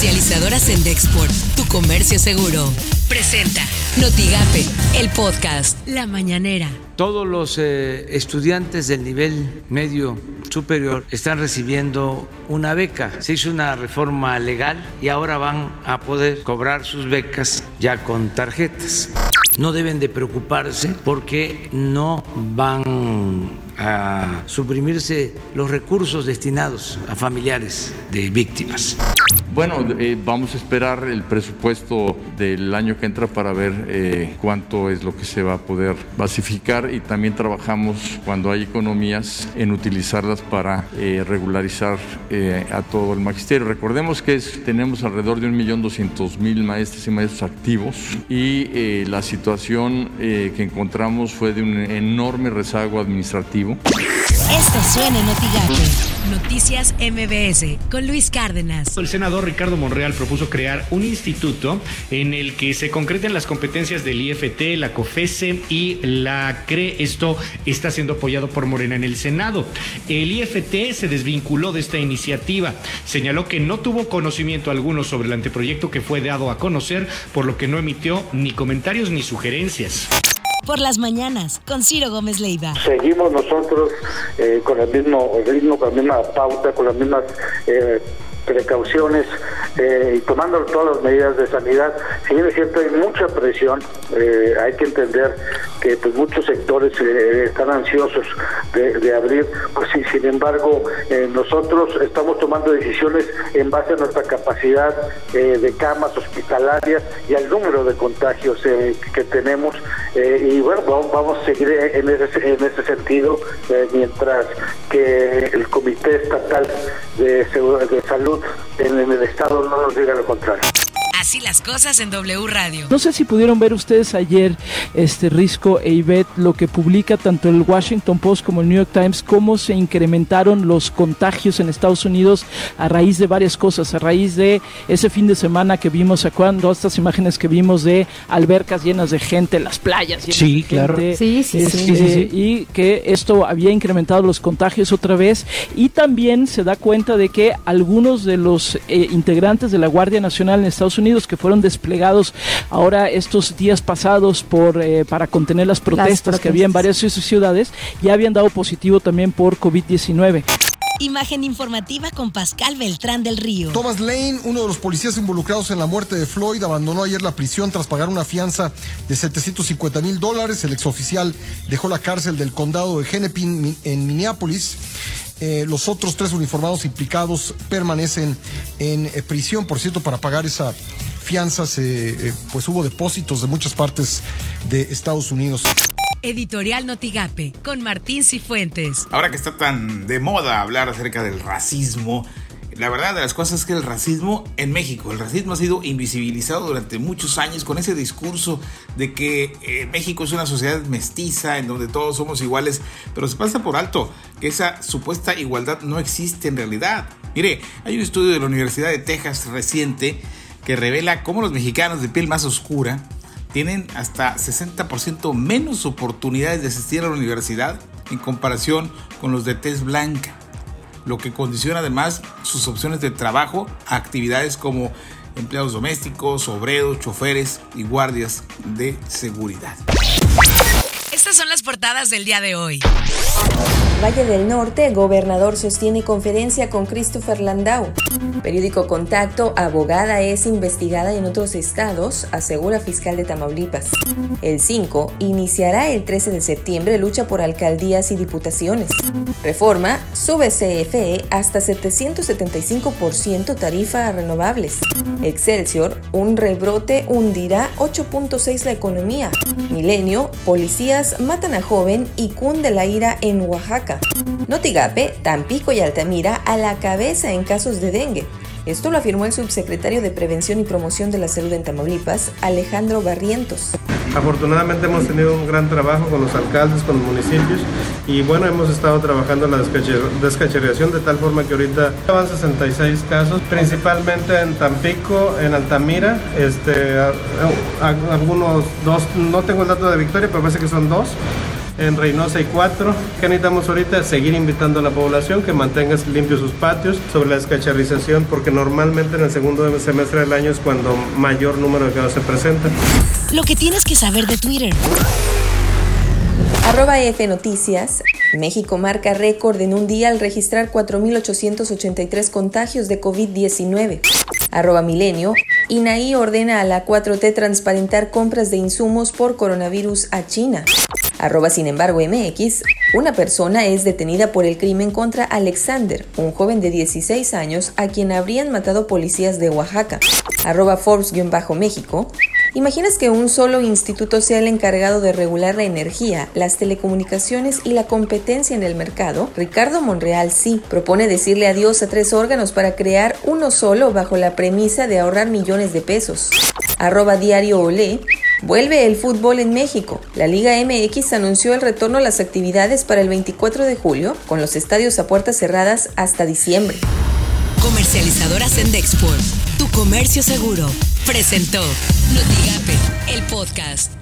Comercializadoras en Dexport, tu comercio seguro. Presenta Notigape, el podcast La Mañanera. Todos los eh, estudiantes del nivel medio superior están recibiendo una beca. Se hizo una reforma legal y ahora van a poder cobrar sus becas ya con tarjetas. No deben de preocuparse porque no van a suprimirse los recursos destinados a familiares de víctimas. Bueno, eh, vamos a esperar el presupuesto del año que entra para ver eh, cuánto es lo que se va a poder basificar y también trabajamos cuando hay economías en utilizarlas para eh, regularizar a todo el magisterio. Recordemos que tenemos alrededor de 1.200.000 maestros y maestros activos y la situación que encontramos fue de un enorme rezago administrativo. Esto suena en Noticias MBS con Luis Cárdenas. El senador Ricardo Monreal propuso crear un instituto en el que se concreten las competencias del IFT, la COFESE y la CRE. Esto está siendo apoyado por Morena en el Senado. El IFT se desvinculó de esta iniciativa. Señaló que no tuvo conocimiento alguno sobre el anteproyecto que fue dado a conocer, por lo que no emitió ni comentarios ni sugerencias por las mañanas con Ciro Gómez Leiva. Seguimos nosotros eh, con el mismo ritmo, con la misma pauta, con las mismas eh, precauciones eh, y tomando todas las medidas de sanidad. Si bien es cierto, hay mucha presión, eh, hay que entender que pues, muchos sectores eh, están ansiosos de, abrir, pues sin embargo nosotros estamos tomando decisiones en base a nuestra capacidad de camas hospitalarias y al número de contagios que tenemos y bueno, vamos, a seguir en ese, en ese sentido mientras que el Comité Estatal de Salud en el Estado no nos diga lo contrario. Así las cosas en W Radio. No sé si pudieron ver ustedes ayer, este Risco e Ivette, lo que publica tanto el Washington Post como el New York Times, cómo se incrementaron los contagios en Estados Unidos a raíz de varias cosas, a raíz de ese fin de semana que vimos, ¿a cuándo? Estas imágenes que vimos de albercas llenas de gente, las playas llenas sí, de claro. gente. Sí, sí, sí, este, Y que esto había incrementado los contagios otra vez. Y también se da cuenta de que algunos de los eh, integrantes de la Guardia Nacional en Estados Unidos que fueron desplegados ahora estos días pasados por eh, para contener las protestas, que había en varias ciudades, ya habían dado positivo también por COVID-19. Imagen informativa con Pascal Beltrán del Río. Thomas Lane, uno de los policías involucrados en la muerte de Floyd, abandonó ayer la prisión tras pagar una fianza de 750 mil dólares. El exoficial dejó la cárcel del condado de Hennepin en Minneapolis. Eh, los otros tres uniformados implicados permanecen en eh, prisión, por cierto, para pagar esa fianzas, eh, pues hubo depósitos de muchas partes de Estados Unidos. Editorial Notigape con Martín Cifuentes. Ahora que está tan de moda hablar acerca del racismo, la verdad de las cosas es que el racismo en México, el racismo ha sido invisibilizado durante muchos años con ese discurso de que eh, México es una sociedad mestiza en donde todos somos iguales, pero se pasa por alto que esa supuesta igualdad no existe en realidad. Mire, hay un estudio de la Universidad de Texas reciente que revela cómo los mexicanos de piel más oscura tienen hasta 60% menos oportunidades de asistir a la universidad en comparación con los de tez blanca, lo que condiciona además sus opciones de trabajo a actividades como empleados domésticos, obreros, choferes y guardias de seguridad. Estas son las portadas del día de hoy. Valle del Norte, gobernador sostiene conferencia con Christopher Landau. Periódico Contacto, abogada es investigada en otros estados, asegura fiscal de Tamaulipas. El 5 iniciará el 13 de septiembre lucha por alcaldías y diputaciones. Reforma, sube CFE hasta 775% tarifa a renovables. Excelsior, un rebrote hundirá 8.6 la economía. Milenio, policías matan a joven y cunde la ira en Oaxaca. Notigape, Tampico y Altamira a la cabeza en casos de dengue. Esto lo afirmó el subsecretario de Prevención y Promoción de la Salud en Tamaulipas, Alejandro Barrientos. Afortunadamente hemos tenido un gran trabajo con los alcaldes, con los municipios y bueno, hemos estado trabajando en la descacheración de tal forma que ahorita van 66 casos, principalmente en Tampico, en Altamira, este, algunos dos, no tengo el dato de Victoria, pero parece que son dos en Reynosa y cuatro. ¿Qué necesitamos ahorita? Seguir invitando a la población que mantenga limpios sus patios sobre la descacharización, porque normalmente en el segundo semestre del año es cuando mayor número de casos se presentan. Lo que tienes que saber de Twitter. Arroba F Noticias. México marca récord en un día al registrar 4.883 contagios de COVID-19. Arroba Milenio. INAI ordena a la 4T transparentar compras de insumos por coronavirus a China. Arroba sin embargo MX, una persona es detenida por el crimen contra Alexander, un joven de 16 años a quien habrían matado policías de Oaxaca. Arroba Forbes-México, ¿Imaginas que un solo instituto sea el encargado de regular la energía, las telecomunicaciones y la competencia en el mercado? Ricardo Monreal sí propone decirle adiós a tres órganos para crear uno solo bajo la premisa de ahorrar millones de pesos. Arroba diario Olé. Vuelve el fútbol en México. La Liga MX anunció el retorno a las actividades para el 24 de julio, con los estadios a puertas cerradas hasta diciembre. Comercializadora Sendexport, tu comercio seguro, presentó Notigape, el podcast.